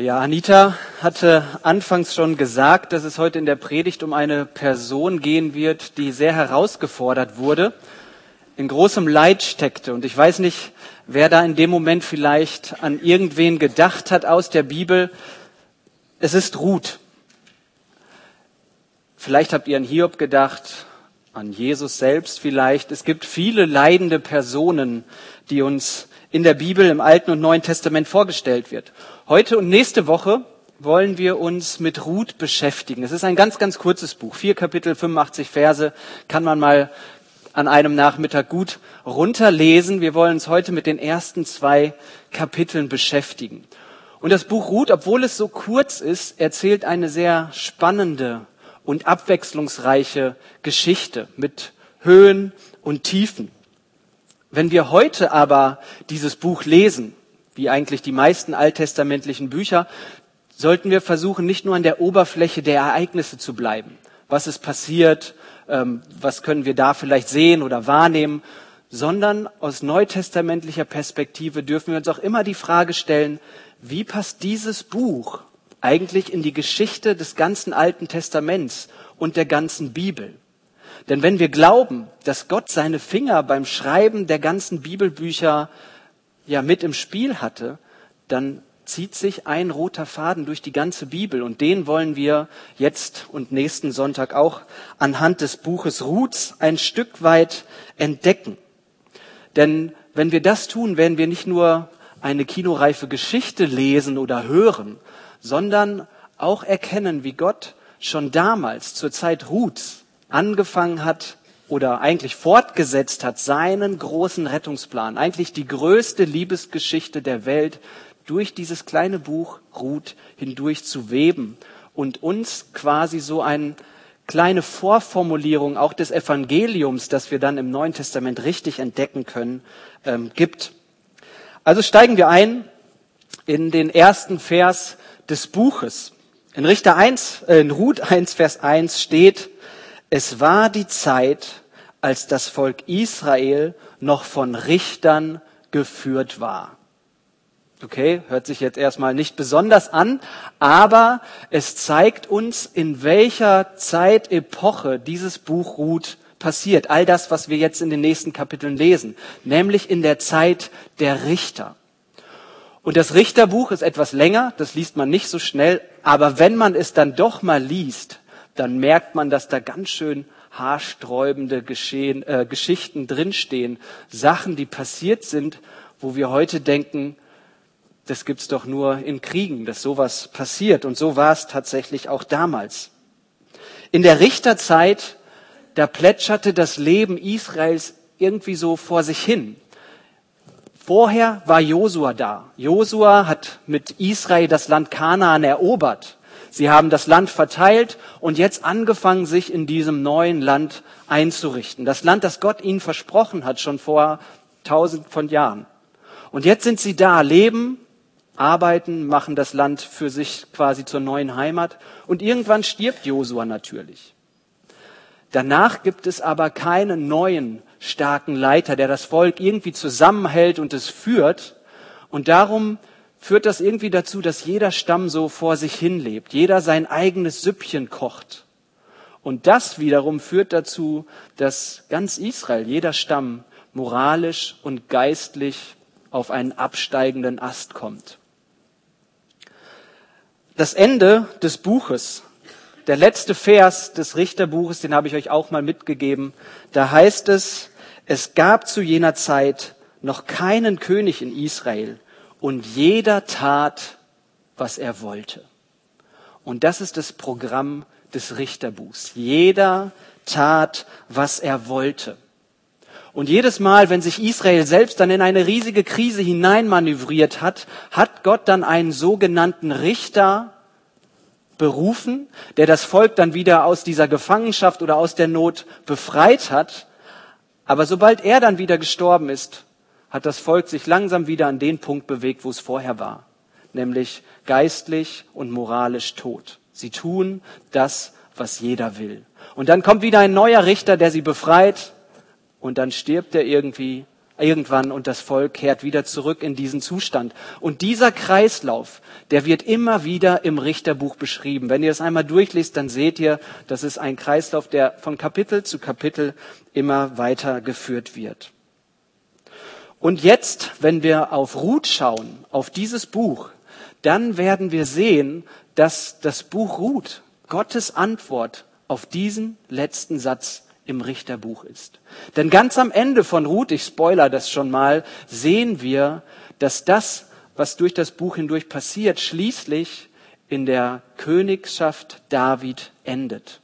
Ja, Anita hatte anfangs schon gesagt, dass es heute in der Predigt um eine Person gehen wird, die sehr herausgefordert wurde, in großem Leid steckte. Und ich weiß nicht, wer da in dem Moment vielleicht an irgendwen gedacht hat aus der Bibel. Es ist Ruth. Vielleicht habt ihr an Hiob gedacht, an Jesus selbst vielleicht. Es gibt viele leidende Personen, die uns in der Bibel im Alten und Neuen Testament vorgestellt wird. Heute und nächste Woche wollen wir uns mit Ruth beschäftigen. Es ist ein ganz, ganz kurzes Buch. Vier Kapitel, 85 Verse kann man mal an einem Nachmittag gut runterlesen. Wir wollen uns heute mit den ersten zwei Kapiteln beschäftigen. Und das Buch Ruth, obwohl es so kurz ist, erzählt eine sehr spannende und abwechslungsreiche Geschichte mit Höhen und Tiefen. Wenn wir heute aber dieses Buch lesen, wie eigentlich die meisten alttestamentlichen Bücher, sollten wir versuchen, nicht nur an der Oberfläche der Ereignisse zu bleiben. Was ist passiert? Ähm, was können wir da vielleicht sehen oder wahrnehmen? Sondern aus neutestamentlicher Perspektive dürfen wir uns auch immer die Frage stellen, wie passt dieses Buch eigentlich in die Geschichte des ganzen Alten Testaments und der ganzen Bibel? Denn wenn wir glauben, dass Gott seine Finger beim Schreiben der ganzen Bibelbücher ja mit im Spiel hatte, dann zieht sich ein roter Faden durch die ganze Bibel und den wollen wir jetzt und nächsten Sonntag auch anhand des Buches Ruths ein Stück weit entdecken. Denn wenn wir das tun, werden wir nicht nur eine kinoreife Geschichte lesen oder hören, sondern auch erkennen, wie Gott schon damals zur Zeit Ruths angefangen hat, oder eigentlich fortgesetzt hat, seinen großen Rettungsplan, eigentlich die größte Liebesgeschichte der Welt durch dieses kleine Buch Ruth hindurch zu weben und uns quasi so eine kleine Vorformulierung auch des Evangeliums, das wir dann im Neuen Testament richtig entdecken können, ähm, gibt. Also steigen wir ein in den ersten Vers des Buches. In Richter 1, äh, in Ruth 1, Vers 1 steht, es war die Zeit, als das Volk Israel noch von Richtern geführt war. Okay, hört sich jetzt erstmal nicht besonders an, aber es zeigt uns, in welcher Zeitepoche dieses Buch Ruth passiert. All das, was wir jetzt in den nächsten Kapiteln lesen, nämlich in der Zeit der Richter. Und das Richterbuch ist etwas länger, das liest man nicht so schnell, aber wenn man es dann doch mal liest, dann merkt man, dass da ganz schön haarsträubende Geschehen, äh, Geschichten drinstehen. Sachen, die passiert sind, wo wir heute denken, das gibt's doch nur in Kriegen, dass sowas passiert. Und so war es tatsächlich auch damals. In der Richterzeit, da plätscherte das Leben Israels irgendwie so vor sich hin. Vorher war Josua da. Josua hat mit Israel das Land Kanaan erobert. Sie haben das Land verteilt und jetzt angefangen, sich in diesem neuen Land einzurichten. Das Land, das Gott ihnen versprochen hat, schon vor tausend von Jahren. Und jetzt sind sie da, leben, arbeiten, machen das Land für sich quasi zur neuen Heimat. Und irgendwann stirbt Josua natürlich. Danach gibt es aber keinen neuen starken Leiter, der das Volk irgendwie zusammenhält und es führt. Und darum führt das irgendwie dazu, dass jeder Stamm so vor sich hin lebt, jeder sein eigenes Süppchen kocht. Und das wiederum führt dazu, dass ganz Israel, jeder Stamm, moralisch und geistlich auf einen absteigenden Ast kommt. Das Ende des Buches, der letzte Vers des Richterbuches, den habe ich euch auch mal mitgegeben, da heißt es, es gab zu jener Zeit noch keinen König in Israel, und jeder tat, was er wollte. Und das ist das Programm des Richterbuchs. Jeder tat, was er wollte. Und jedes Mal, wenn sich Israel selbst dann in eine riesige Krise hineinmanövriert hat, hat Gott dann einen sogenannten Richter berufen, der das Volk dann wieder aus dieser Gefangenschaft oder aus der Not befreit hat. Aber sobald er dann wieder gestorben ist, hat das Volk sich langsam wieder an den Punkt bewegt, wo es vorher war, nämlich geistlich und moralisch tot. Sie tun das, was jeder will. Und dann kommt wieder ein neuer Richter, der sie befreit, und dann stirbt er irgendwie irgendwann und das Volk kehrt wieder zurück in diesen Zustand. Und dieser Kreislauf, der wird immer wieder im Richterbuch beschrieben. Wenn ihr es einmal durchliest, dann seht ihr, das ist ein Kreislauf, der von Kapitel zu Kapitel immer weiter geführt wird. Und jetzt, wenn wir auf Ruth schauen, auf dieses Buch, dann werden wir sehen, dass das Buch Ruth Gottes Antwort auf diesen letzten Satz im Richterbuch ist. Denn ganz am Ende von Ruth, ich spoiler das schon mal, sehen wir, dass das, was durch das Buch hindurch passiert, schließlich in der Königschaft David endet.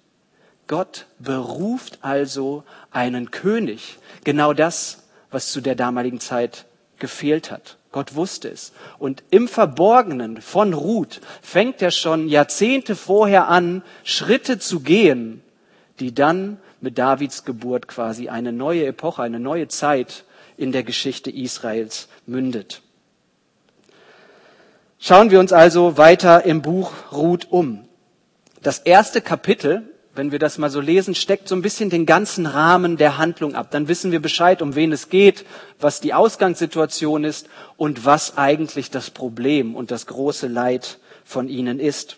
Gott beruft also einen König. Genau das, was zu der damaligen Zeit gefehlt hat. Gott wusste es. Und im Verborgenen von Ruth fängt er schon Jahrzehnte vorher an, Schritte zu gehen, die dann mit Davids Geburt quasi eine neue Epoche, eine neue Zeit in der Geschichte Israels mündet. Schauen wir uns also weiter im Buch Ruth um. Das erste Kapitel, wenn wir das mal so lesen, steckt so ein bisschen den ganzen Rahmen der Handlung ab. Dann wissen wir Bescheid, um wen es geht, was die Ausgangssituation ist und was eigentlich das Problem und das große Leid von ihnen ist.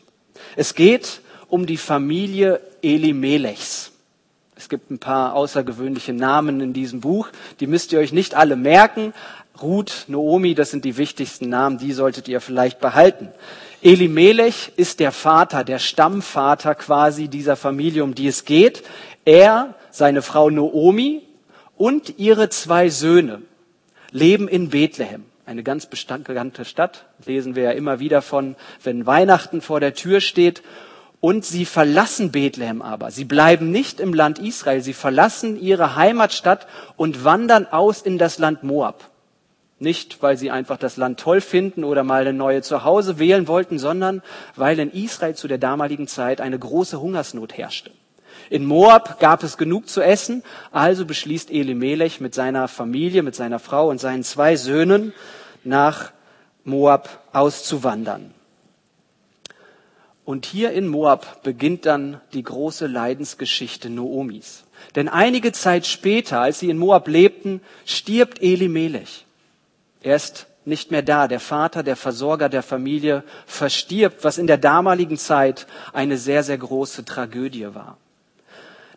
Es geht um die Familie Elimelechs. Es gibt ein paar außergewöhnliche Namen in diesem Buch. Die müsst ihr euch nicht alle merken. Ruth, Naomi, das sind die wichtigsten Namen, die solltet ihr vielleicht behalten. Elimelech ist der Vater, der Stammvater quasi dieser Familie, um die es geht. Er, seine Frau Naomi und ihre zwei Söhne leben in Bethlehem. Eine ganz bekannte Stadt, lesen wir ja immer wieder von, wenn Weihnachten vor der Tür steht. Und sie verlassen Bethlehem aber. Sie bleiben nicht im Land Israel. Sie verlassen ihre Heimatstadt und wandern aus in das Land Moab. Nicht, weil sie einfach das Land toll finden oder mal eine neue Zuhause wählen wollten, sondern weil in Israel zu der damaligen Zeit eine große Hungersnot herrschte. In Moab gab es genug zu essen, also beschließt Elimelech mit seiner Familie, mit seiner Frau und seinen zwei Söhnen nach Moab auszuwandern. Und hier in Moab beginnt dann die große Leidensgeschichte Noomis. Denn einige Zeit später, als sie in Moab lebten, stirbt Elimelech. Er ist nicht mehr da. Der Vater, der Versorger der Familie verstirbt, was in der damaligen Zeit eine sehr, sehr große Tragödie war.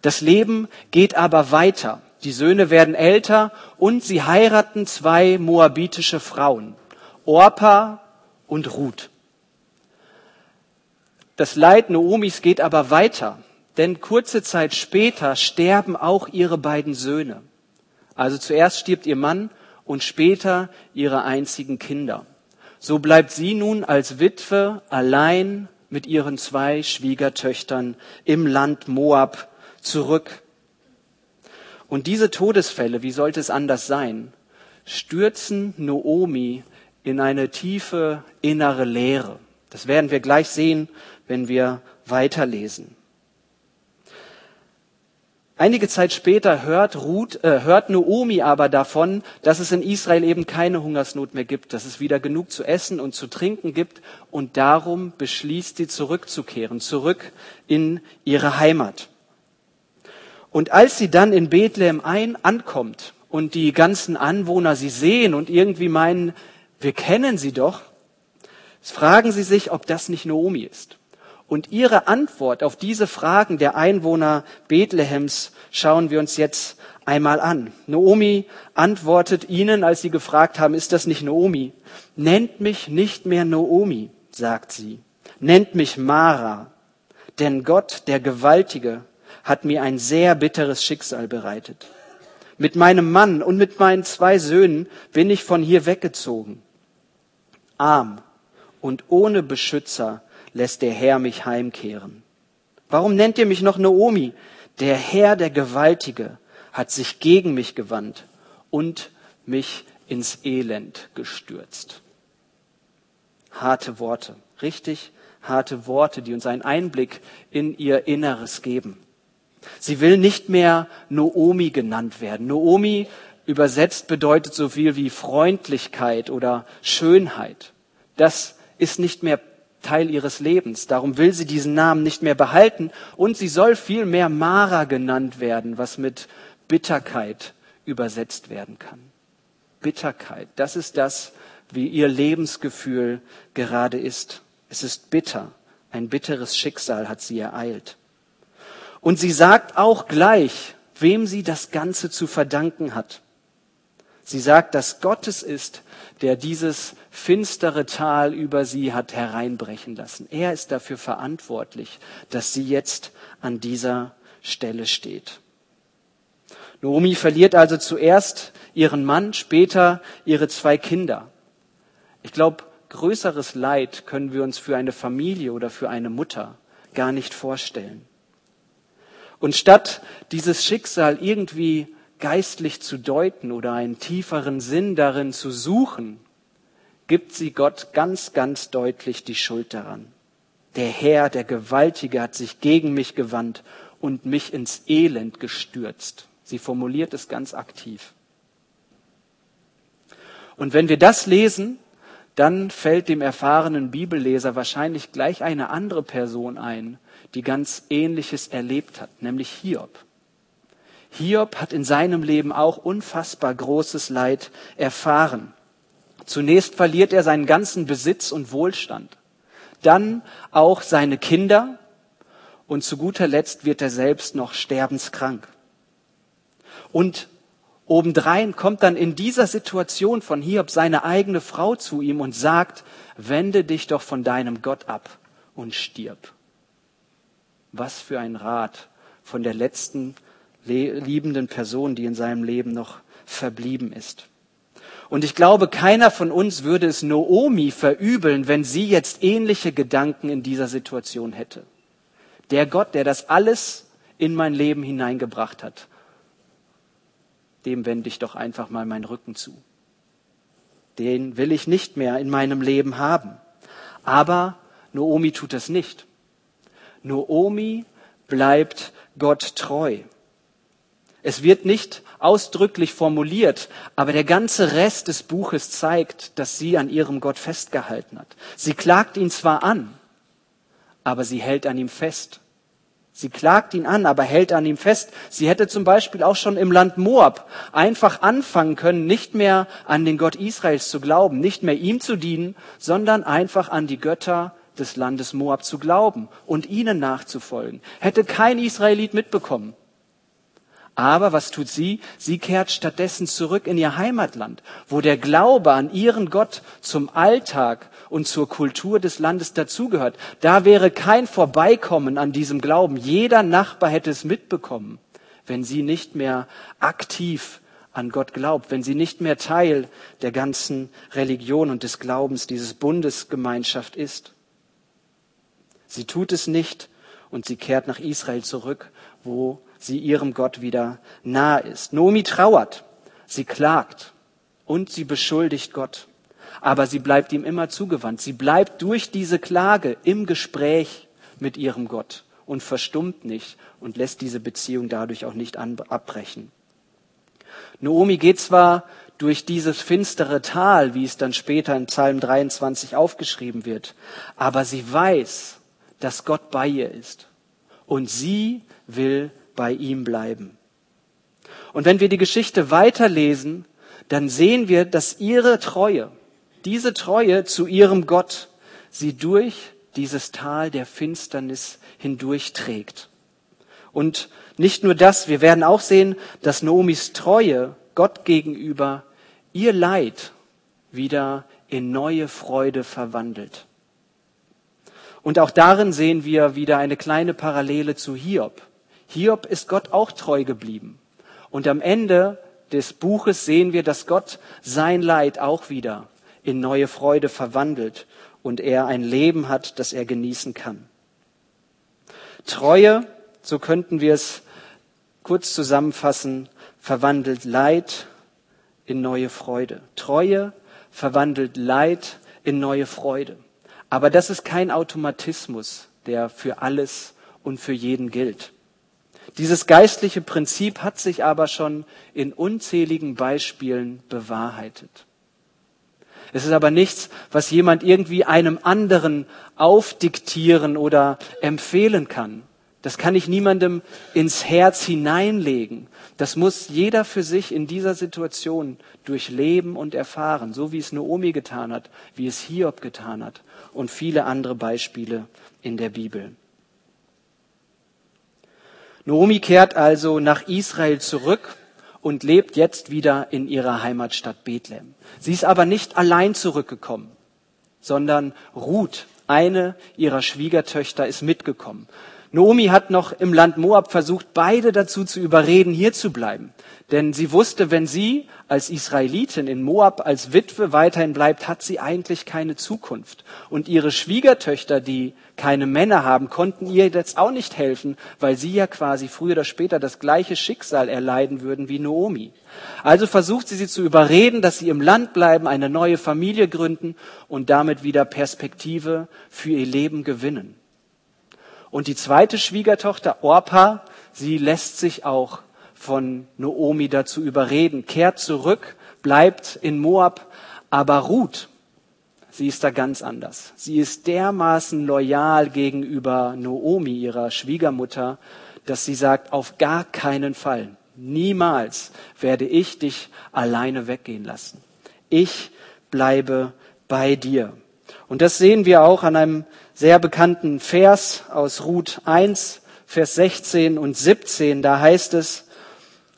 Das Leben geht aber weiter. Die Söhne werden älter und sie heiraten zwei moabitische Frauen, Orpa und Ruth. Das Leid Noomis geht aber weiter, denn kurze Zeit später sterben auch ihre beiden Söhne. Also zuerst stirbt ihr Mann und später ihre einzigen Kinder. So bleibt sie nun als Witwe allein mit ihren zwei Schwiegertöchtern im Land Moab zurück. Und diese Todesfälle, wie sollte es anders sein, stürzen Noomi in eine tiefe innere Leere. Das werden wir gleich sehen, wenn wir weiterlesen. Einige Zeit später hört, Ruth, äh, hört Noomi aber davon, dass es in Israel eben keine Hungersnot mehr gibt, dass es wieder genug zu essen und zu trinken gibt und darum beschließt sie zurückzukehren, zurück in ihre Heimat. Und als sie dann in Bethlehem ein ankommt und die ganzen Anwohner sie sehen und irgendwie meinen, wir kennen sie doch, fragen sie sich, ob das nicht Noomi ist. Und ihre Antwort auf diese Fragen der Einwohner Bethlehems schauen wir uns jetzt einmal an. Noomi antwortet ihnen, als sie gefragt haben, ist das nicht Noomi? Nennt mich nicht mehr Noomi, sagt sie. Nennt mich Mara. Denn Gott, der Gewaltige, hat mir ein sehr bitteres Schicksal bereitet. Mit meinem Mann und mit meinen zwei Söhnen bin ich von hier weggezogen. Arm und ohne Beschützer lässt der Herr mich heimkehren. Warum nennt ihr mich noch Naomi? Der Herr, der Gewaltige, hat sich gegen mich gewandt und mich ins Elend gestürzt. Harte Worte, richtig harte Worte, die uns einen Einblick in ihr Inneres geben. Sie will nicht mehr Noomi genannt werden. Noomi übersetzt bedeutet so viel wie Freundlichkeit oder Schönheit. Das ist nicht mehr Teil ihres Lebens. Darum will sie diesen Namen nicht mehr behalten und sie soll vielmehr Mara genannt werden, was mit Bitterkeit übersetzt werden kann. Bitterkeit. Das ist das, wie ihr Lebensgefühl gerade ist. Es ist bitter. Ein bitteres Schicksal hat sie ereilt. Und sie sagt auch gleich, wem sie das Ganze zu verdanken hat. Sie sagt, dass Gott es ist, der dieses finstere Tal über sie hat hereinbrechen lassen. Er ist dafür verantwortlich, dass sie jetzt an dieser Stelle steht. Naomi verliert also zuerst ihren Mann, später ihre zwei Kinder. Ich glaube, größeres Leid können wir uns für eine Familie oder für eine Mutter gar nicht vorstellen. Und statt dieses Schicksal irgendwie geistlich zu deuten oder einen tieferen Sinn darin zu suchen, gibt sie Gott ganz, ganz deutlich die Schuld daran. Der Herr, der Gewaltige, hat sich gegen mich gewandt und mich ins Elend gestürzt. Sie formuliert es ganz aktiv. Und wenn wir das lesen, dann fällt dem erfahrenen Bibelleser wahrscheinlich gleich eine andere Person ein, die ganz Ähnliches erlebt hat, nämlich Hiob. Hiob hat in seinem Leben auch unfassbar großes Leid erfahren. Zunächst verliert er seinen ganzen Besitz und Wohlstand, dann auch seine Kinder und zu guter Letzt wird er selbst noch sterbenskrank. Und Obendrein kommt dann in dieser Situation von Hiob seine eigene Frau zu ihm und sagt, wende dich doch von deinem Gott ab und stirb. Was für ein Rat von der letzten liebenden Person, die in seinem Leben noch verblieben ist. Und ich glaube, keiner von uns würde es Noomi verübeln, wenn sie jetzt ähnliche Gedanken in dieser Situation hätte. Der Gott, der das alles in mein Leben hineingebracht hat, dem wende ich doch einfach mal meinen Rücken zu. Den will ich nicht mehr in meinem Leben haben. Aber Noomi tut das nicht. Noomi bleibt Gott treu. Es wird nicht ausdrücklich formuliert, aber der ganze Rest des Buches zeigt, dass sie an ihrem Gott festgehalten hat. Sie klagt ihn zwar an, aber sie hält an ihm fest. Sie klagt ihn an, aber hält an ihm fest. Sie hätte zum Beispiel auch schon im Land Moab einfach anfangen können, nicht mehr an den Gott Israels zu glauben, nicht mehr ihm zu dienen, sondern einfach an die Götter des Landes Moab zu glauben und ihnen nachzufolgen. Hätte kein Israelit mitbekommen. Aber was tut sie? Sie kehrt stattdessen zurück in ihr Heimatland, wo der Glaube an ihren Gott zum Alltag und zur Kultur des Landes dazugehört. Da wäre kein Vorbeikommen an diesem Glauben. Jeder Nachbar hätte es mitbekommen, wenn sie nicht mehr aktiv an Gott glaubt, wenn sie nicht mehr Teil der ganzen Religion und des Glaubens dieses Bundesgemeinschaft ist. Sie tut es nicht und sie kehrt nach Israel zurück, wo sie ihrem Gott wieder nahe ist. Nomi trauert, sie klagt und sie beschuldigt Gott. Aber sie bleibt ihm immer zugewandt. Sie bleibt durch diese Klage im Gespräch mit ihrem Gott und verstummt nicht und lässt diese Beziehung dadurch auch nicht abbrechen. Noomi geht zwar durch dieses finstere Tal, wie es dann später in Psalm 23 aufgeschrieben wird, aber sie weiß, dass Gott bei ihr ist. Und sie will bei ihm bleiben. Und wenn wir die Geschichte weiterlesen, dann sehen wir, dass ihre Treue, diese Treue zu ihrem Gott, sie durch dieses Tal der Finsternis hindurchträgt. Und nicht nur das, wir werden auch sehen, dass Noomis Treue Gott gegenüber ihr Leid wieder in neue Freude verwandelt. Und auch darin sehen wir wieder eine kleine Parallele zu Hiob. Hiob ist Gott auch treu geblieben. Und am Ende des Buches sehen wir, dass Gott sein Leid auch wieder in neue Freude verwandelt und er ein Leben hat, das er genießen kann. Treue, so könnten wir es kurz zusammenfassen, verwandelt Leid in neue Freude. Treue verwandelt Leid in neue Freude. Aber das ist kein Automatismus, der für alles und für jeden gilt. Dieses geistliche Prinzip hat sich aber schon in unzähligen Beispielen bewahrheitet. Es ist aber nichts, was jemand irgendwie einem anderen aufdiktieren oder empfehlen kann. Das kann ich niemandem ins Herz hineinlegen. Das muss jeder für sich in dieser Situation durchleben und erfahren, so wie es Naomi getan hat, wie es Hiob getan hat und viele andere Beispiele in der Bibel. Naomi kehrt also nach Israel zurück und lebt jetzt wieder in ihrer Heimatstadt Bethlehem. Sie ist aber nicht allein zurückgekommen, sondern Ruth, eine ihrer Schwiegertöchter, ist mitgekommen. Naomi hat noch im Land Moab versucht, beide dazu zu überreden, hier zu bleiben. Denn sie wusste, wenn sie als Israelitin in Moab als Witwe weiterhin bleibt, hat sie eigentlich keine Zukunft. Und ihre Schwiegertöchter, die keine Männer haben, konnten ihr jetzt auch nicht helfen, weil sie ja quasi früher oder später das gleiche Schicksal erleiden würden wie Naomi. Also versucht sie sie zu überreden, dass sie im Land bleiben, eine neue Familie gründen und damit wieder Perspektive für ihr Leben gewinnen. Und die zweite Schwiegertochter, Orpa, sie lässt sich auch von Noomi dazu überreden, kehrt zurück, bleibt in Moab, aber Ruth, sie ist da ganz anders. Sie ist dermaßen loyal gegenüber Noomi, ihrer Schwiegermutter, dass sie sagt, auf gar keinen Fall, niemals werde ich dich alleine weggehen lassen. Ich bleibe bei dir. Und das sehen wir auch an einem sehr bekannten Vers aus Ruth 1, Vers 16 und 17. Da heißt es,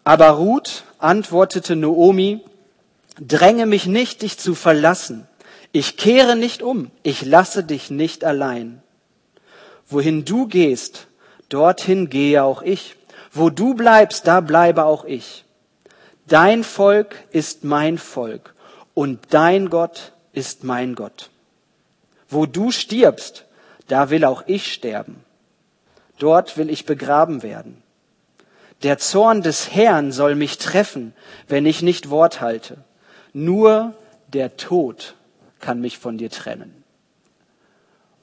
aber Ruth antwortete Noomi, dränge mich nicht, dich zu verlassen. Ich kehre nicht um, ich lasse dich nicht allein. Wohin du gehst, dorthin gehe auch ich. Wo du bleibst, da bleibe auch ich. Dein Volk ist mein Volk und dein Gott ist mein Gott. Wo du stirbst, da will auch ich sterben. Dort will ich begraben werden. Der Zorn des Herrn soll mich treffen, wenn ich nicht Wort halte. Nur der Tod kann mich von dir trennen.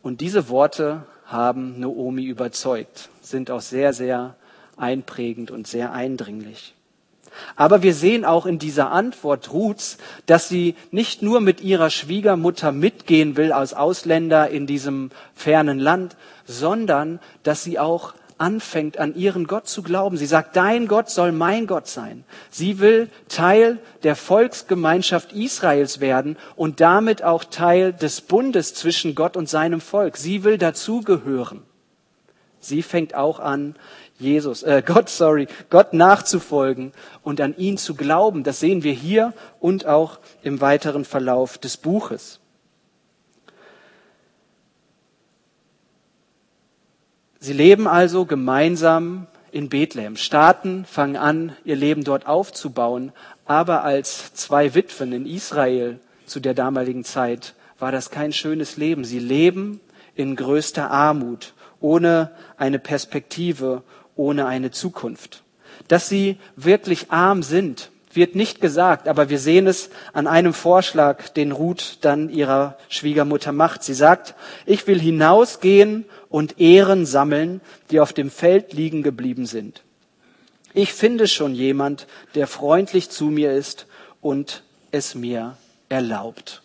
Und diese Worte haben Noomi überzeugt, sind auch sehr, sehr einprägend und sehr eindringlich. Aber wir sehen auch in dieser Antwort Ruths, dass sie nicht nur mit ihrer Schwiegermutter mitgehen will als Ausländer in diesem fernen Land, sondern dass sie auch anfängt, an ihren Gott zu glauben. Sie sagt, dein Gott soll mein Gott sein. Sie will Teil der Volksgemeinschaft Israels werden und damit auch Teil des Bundes zwischen Gott und seinem Volk. Sie will dazugehören. Sie fängt auch an, Jesus, äh, Gott, sorry, Gott nachzufolgen und an ihn zu glauben. Das sehen wir hier und auch im weiteren Verlauf des Buches. Sie leben also gemeinsam in Bethlehem, starten, fangen an, ihr Leben dort aufzubauen, aber als zwei Witwen in Israel zu der damaligen Zeit war das kein schönes Leben. Sie leben in größter Armut, ohne eine Perspektive, ohne eine Zukunft. Dass sie wirklich arm sind, wird nicht gesagt, aber wir sehen es an einem Vorschlag, den Ruth dann ihrer Schwiegermutter macht. Sie sagt, ich will hinausgehen und Ehren sammeln, die auf dem Feld liegen geblieben sind. Ich finde schon jemand, der freundlich zu mir ist und es mir erlaubt.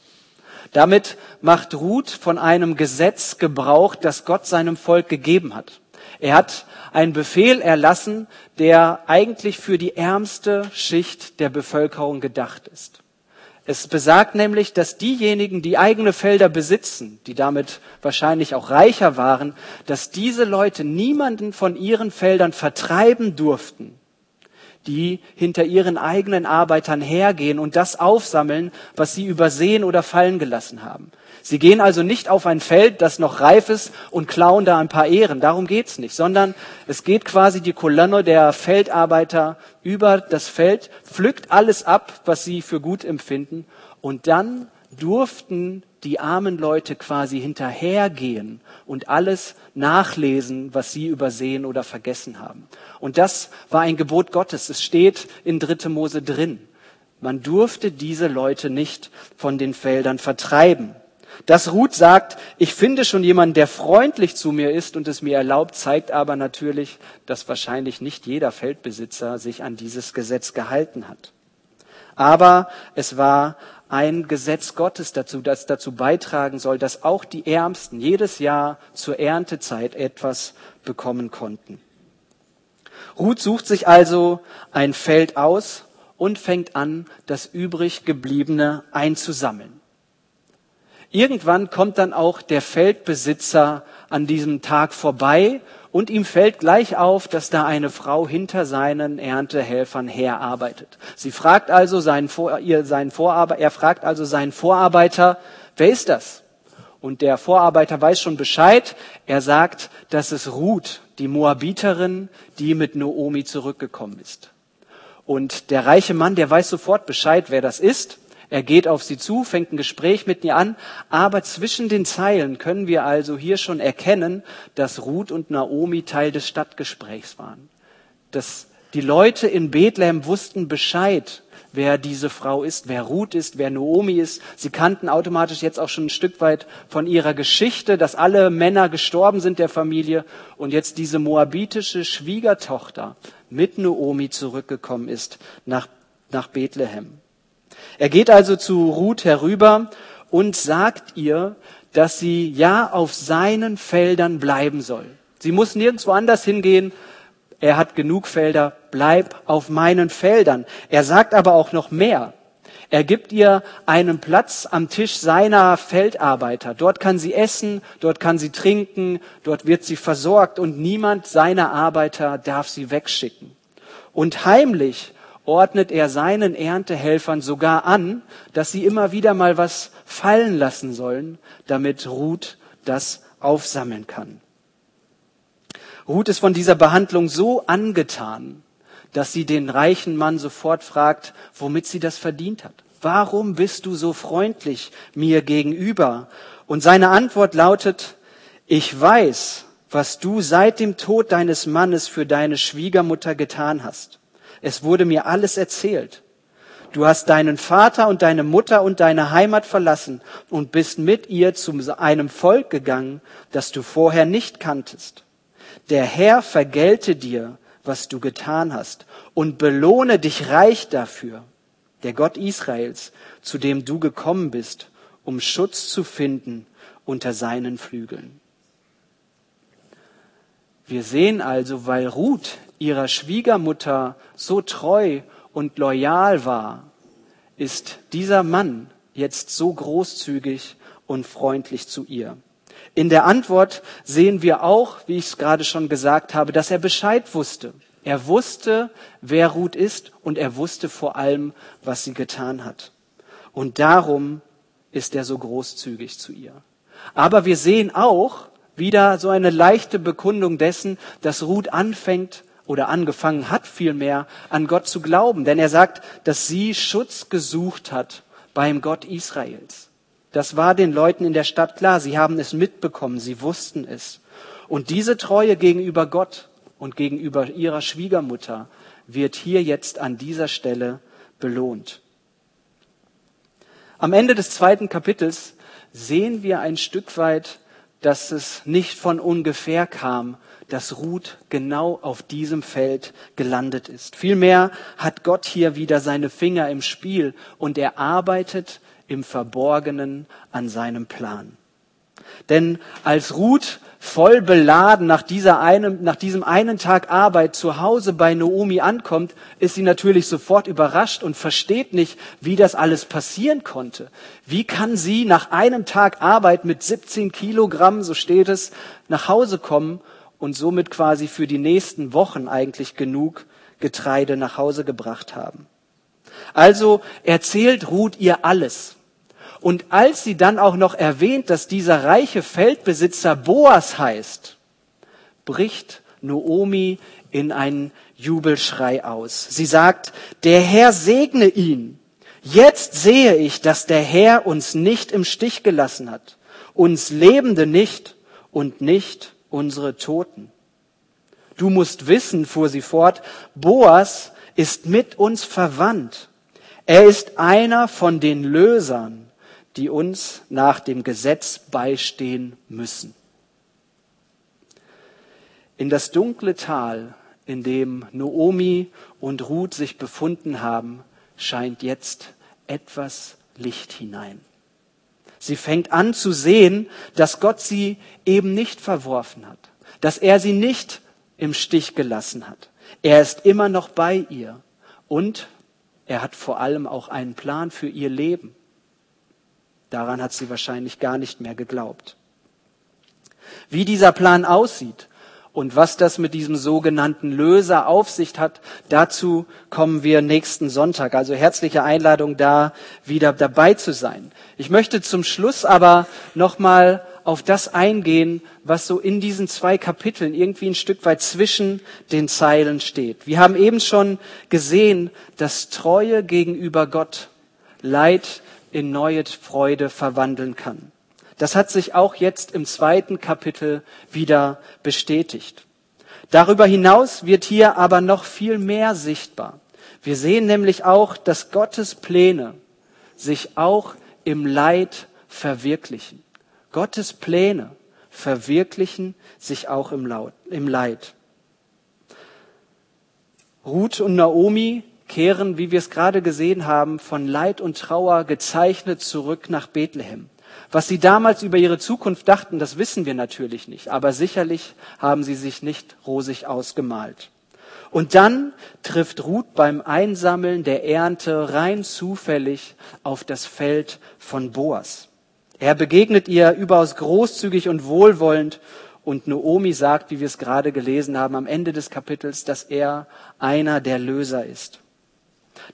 Damit macht Ruth von einem Gesetz Gebrauch, das Gott seinem Volk gegeben hat. Er hat einen Befehl erlassen, der eigentlich für die ärmste Schicht der Bevölkerung gedacht ist. Es besagt nämlich, dass diejenigen, die eigene Felder besitzen, die damit wahrscheinlich auch reicher waren, dass diese Leute niemanden von ihren Feldern vertreiben durften, die hinter ihren eigenen Arbeitern hergehen und das aufsammeln, was sie übersehen oder fallen gelassen haben. Sie gehen also nicht auf ein Feld, das noch reif ist und klauen da ein paar Ehren. Darum geht's nicht, sondern es geht quasi die Kolonne der Feldarbeiter über das Feld, pflückt alles ab, was sie für gut empfinden und dann durften die armen Leute quasi hinterhergehen und alles nachlesen, was sie übersehen oder vergessen haben. Und das war ein Gebot Gottes. Es steht in Dritte Mose drin. Man durfte diese Leute nicht von den Feldern vertreiben. Dass Ruth sagt, ich finde schon jemanden, der freundlich zu mir ist und es mir erlaubt, zeigt aber natürlich, dass wahrscheinlich nicht jeder Feldbesitzer sich an dieses Gesetz gehalten hat. Aber es war ein Gesetz Gottes dazu, das dazu beitragen soll, dass auch die Ärmsten jedes Jahr zur Erntezeit etwas bekommen konnten. Ruth sucht sich also ein Feld aus und fängt an, das übrig gebliebene einzusammeln. Irgendwann kommt dann auch der Feldbesitzer an diesem Tag vorbei und ihm fällt gleich auf, dass da eine Frau hinter seinen Erntehelfern herarbeitet. Sie fragt also seinen, Vor ihr, seinen Vorarbeiter, er fragt also seinen Vorarbeiter, wer ist das? Und der Vorarbeiter weiß schon Bescheid. Er sagt, dass es Ruth, die Moabiterin, die mit Noomi zurückgekommen ist. Und der reiche Mann, der weiß sofort Bescheid, wer das ist. Er geht auf sie zu, fängt ein Gespräch mit ihr an, aber zwischen den Zeilen können wir also hier schon erkennen, dass Ruth und Naomi Teil des Stadtgesprächs waren. Dass die Leute in Bethlehem wussten Bescheid, wer diese Frau ist, wer Ruth ist, wer Naomi ist. Sie kannten automatisch jetzt auch schon ein Stück weit von ihrer Geschichte, dass alle Männer gestorben sind der Familie und jetzt diese moabitische Schwiegertochter mit Naomi zurückgekommen ist nach, nach Bethlehem. Er geht also zu Ruth herüber und sagt ihr, dass sie ja auf seinen Feldern bleiben soll. Sie muss nirgendwo anders hingehen. Er hat genug Felder. Bleib auf meinen Feldern. Er sagt aber auch noch mehr. Er gibt ihr einen Platz am Tisch seiner Feldarbeiter. Dort kann sie essen, dort kann sie trinken, dort wird sie versorgt und niemand seiner Arbeiter darf sie wegschicken. Und heimlich ordnet er seinen Erntehelfern sogar an, dass sie immer wieder mal was fallen lassen sollen, damit Ruth das aufsammeln kann. Ruth ist von dieser Behandlung so angetan, dass sie den reichen Mann sofort fragt, womit sie das verdient hat. Warum bist du so freundlich mir gegenüber? Und seine Antwort lautet, ich weiß, was du seit dem Tod deines Mannes für deine Schwiegermutter getan hast. Es wurde mir alles erzählt. Du hast deinen Vater und deine Mutter und deine Heimat verlassen und bist mit ihr zu einem Volk gegangen, das du vorher nicht kanntest. Der Herr vergelte dir, was du getan hast, und belohne dich reich dafür. Der Gott Israels, zu dem du gekommen bist, um Schutz zu finden unter seinen Flügeln. Wir sehen also, weil Ruth ihrer Schwiegermutter so treu und loyal war, ist dieser Mann jetzt so großzügig und freundlich zu ihr. In der Antwort sehen wir auch, wie ich es gerade schon gesagt habe, dass er Bescheid wusste. Er wusste, wer Ruth ist und er wusste vor allem, was sie getan hat. Und darum ist er so großzügig zu ihr. Aber wir sehen auch wieder so eine leichte Bekundung dessen, dass Ruth anfängt, oder angefangen hat vielmehr an Gott zu glauben. Denn er sagt, dass sie Schutz gesucht hat beim Gott Israels. Das war den Leuten in der Stadt klar. Sie haben es mitbekommen. Sie wussten es. Und diese Treue gegenüber Gott und gegenüber ihrer Schwiegermutter wird hier jetzt an dieser Stelle belohnt. Am Ende des zweiten Kapitels sehen wir ein Stück weit, dass es nicht von ungefähr kam, dass Ruth genau auf diesem Feld gelandet ist. Vielmehr hat Gott hier wieder seine Finger im Spiel und er arbeitet im Verborgenen an seinem Plan. Denn als Ruth voll beladen nach, dieser einem, nach diesem einen Tag Arbeit zu Hause bei Naomi ankommt, ist sie natürlich sofort überrascht und versteht nicht, wie das alles passieren konnte. Wie kann sie nach einem Tag Arbeit mit 17 Kilogramm, so steht es, nach Hause kommen und somit quasi für die nächsten Wochen eigentlich genug Getreide nach Hause gebracht haben. Also erzählt Ruth ihr alles. Und als sie dann auch noch erwähnt, dass dieser reiche Feldbesitzer Boas heißt, bricht Noomi in einen Jubelschrei aus. Sie sagt, der Herr segne ihn. Jetzt sehe ich, dass der Herr uns nicht im Stich gelassen hat, uns Lebende nicht und nicht unsere Toten. Du musst wissen, fuhr sie fort, Boas ist mit uns verwandt. Er ist einer von den Lösern, die uns nach dem Gesetz beistehen müssen. In das dunkle Tal, in dem Noomi und Ruth sich befunden haben, scheint jetzt etwas Licht hinein. Sie fängt an zu sehen, dass Gott sie eben nicht verworfen hat, dass er sie nicht im Stich gelassen hat. Er ist immer noch bei ihr und er hat vor allem auch einen Plan für ihr Leben. Daran hat sie wahrscheinlich gar nicht mehr geglaubt. Wie dieser Plan aussieht und was das mit diesem sogenannten Löser auf sich hat, dazu kommen wir nächsten Sonntag. Also herzliche Einladung, da wieder dabei zu sein. Ich möchte zum Schluss aber nochmal auf das eingehen, was so in diesen zwei Kapiteln irgendwie ein Stück weit zwischen den Zeilen steht. Wir haben eben schon gesehen, dass Treue gegenüber Gott Leid in neue Freude verwandeln kann. Das hat sich auch jetzt im zweiten Kapitel wieder bestätigt. Darüber hinaus wird hier aber noch viel mehr sichtbar. Wir sehen nämlich auch, dass Gottes Pläne sich auch im Leid verwirklichen. Gottes Pläne verwirklichen sich auch im, Leid. Ruth und Naomi kehren, wie wir es gerade gesehen haben, von Leid und Trauer gezeichnet zurück nach Bethlehem. Was sie damals über ihre Zukunft dachten, das wissen wir natürlich nicht, aber sicherlich haben sie sich nicht rosig ausgemalt. Und dann trifft Ruth beim Einsammeln der Ernte rein zufällig auf das Feld von Boas. Er begegnet ihr überaus großzügig und wohlwollend und Noomi sagt, wie wir es gerade gelesen haben am Ende des Kapitels, dass er einer der Löser ist.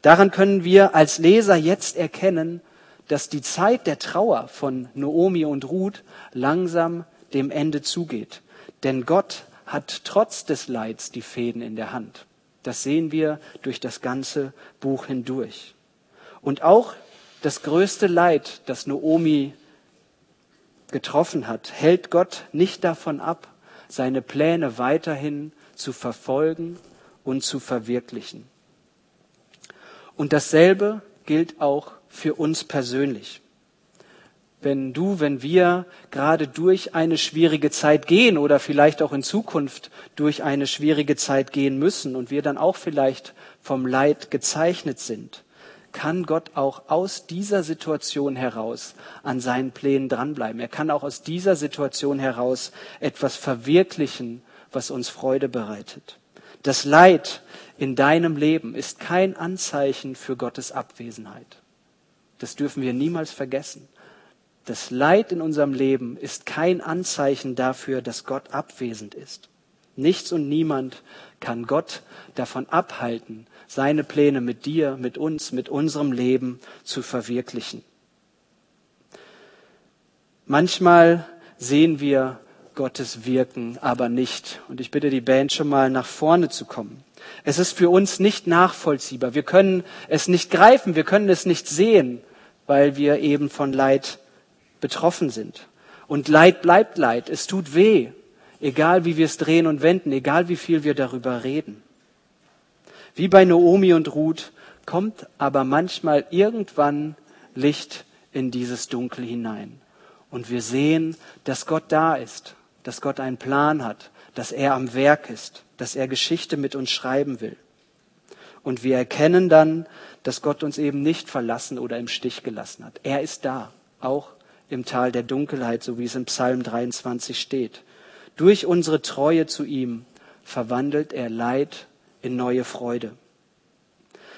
Daran können wir als Leser jetzt erkennen, dass die Zeit der Trauer von Noomi und Ruth langsam dem Ende zugeht. Denn Gott hat trotz des Leids die Fäden in der Hand. Das sehen wir durch das ganze Buch hindurch. Und auch das größte Leid, das Noomi getroffen hat, hält Gott nicht davon ab, seine Pläne weiterhin zu verfolgen und zu verwirklichen. Und dasselbe gilt auch für uns persönlich. Wenn du, wenn wir gerade durch eine schwierige Zeit gehen oder vielleicht auch in Zukunft durch eine schwierige Zeit gehen müssen und wir dann auch vielleicht vom Leid gezeichnet sind, kann Gott auch aus dieser Situation heraus an seinen Plänen dranbleiben. Er kann auch aus dieser Situation heraus etwas verwirklichen, was uns Freude bereitet. Das Leid in deinem Leben ist kein Anzeichen für Gottes Abwesenheit. Das dürfen wir niemals vergessen. Das Leid in unserem Leben ist kein Anzeichen dafür, dass Gott abwesend ist. Nichts und niemand kann Gott davon abhalten, seine Pläne mit dir, mit uns, mit unserem Leben zu verwirklichen. Manchmal sehen wir Gottes Wirken aber nicht. Und ich bitte die Band schon mal nach vorne zu kommen. Es ist für uns nicht nachvollziehbar. Wir können es nicht greifen, wir können es nicht sehen, weil wir eben von Leid betroffen sind. Und Leid bleibt Leid. Es tut weh, egal wie wir es drehen und wenden, egal wie viel wir darüber reden. Wie bei Noomi und Ruth kommt aber manchmal irgendwann Licht in dieses Dunkel hinein. Und wir sehen, dass Gott da ist, dass Gott einen Plan hat, dass er am Werk ist, dass er Geschichte mit uns schreiben will. Und wir erkennen dann, dass Gott uns eben nicht verlassen oder im Stich gelassen hat. Er ist da, auch im Tal der Dunkelheit, so wie es im Psalm 23 steht. Durch unsere Treue zu ihm verwandelt er Leid in neue Freude.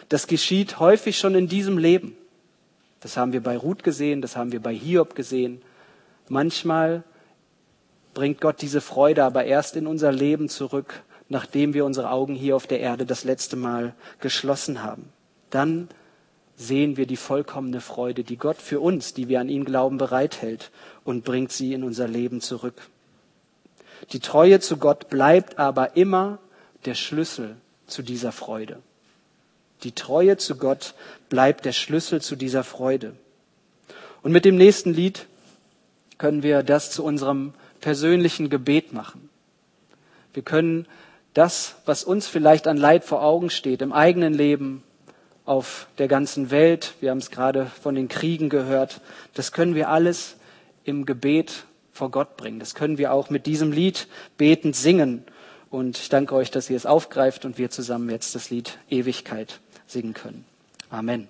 Das geschieht häufig schon in diesem Leben. Das haben wir bei Ruth gesehen, das haben wir bei Hiob gesehen. Manchmal bringt Gott diese Freude aber erst in unser Leben zurück, nachdem wir unsere Augen hier auf der Erde das letzte Mal geschlossen haben. Dann sehen wir die vollkommene Freude, die Gott für uns, die wir an ihn glauben, bereithält und bringt sie in unser Leben zurück. Die Treue zu Gott bleibt aber immer der Schlüssel zu dieser Freude. Die Treue zu Gott bleibt der Schlüssel zu dieser Freude. Und mit dem nächsten Lied können wir das zu unserem persönlichen Gebet machen. Wir können das, was uns vielleicht an Leid vor Augen steht, im eigenen Leben, auf der ganzen Welt, wir haben es gerade von den Kriegen gehört, das können wir alles im Gebet vor Gott bringen. Das können wir auch mit diesem Lied betend singen. Und ich danke euch, dass ihr es aufgreift und wir zusammen jetzt das Lied Ewigkeit singen können. Amen.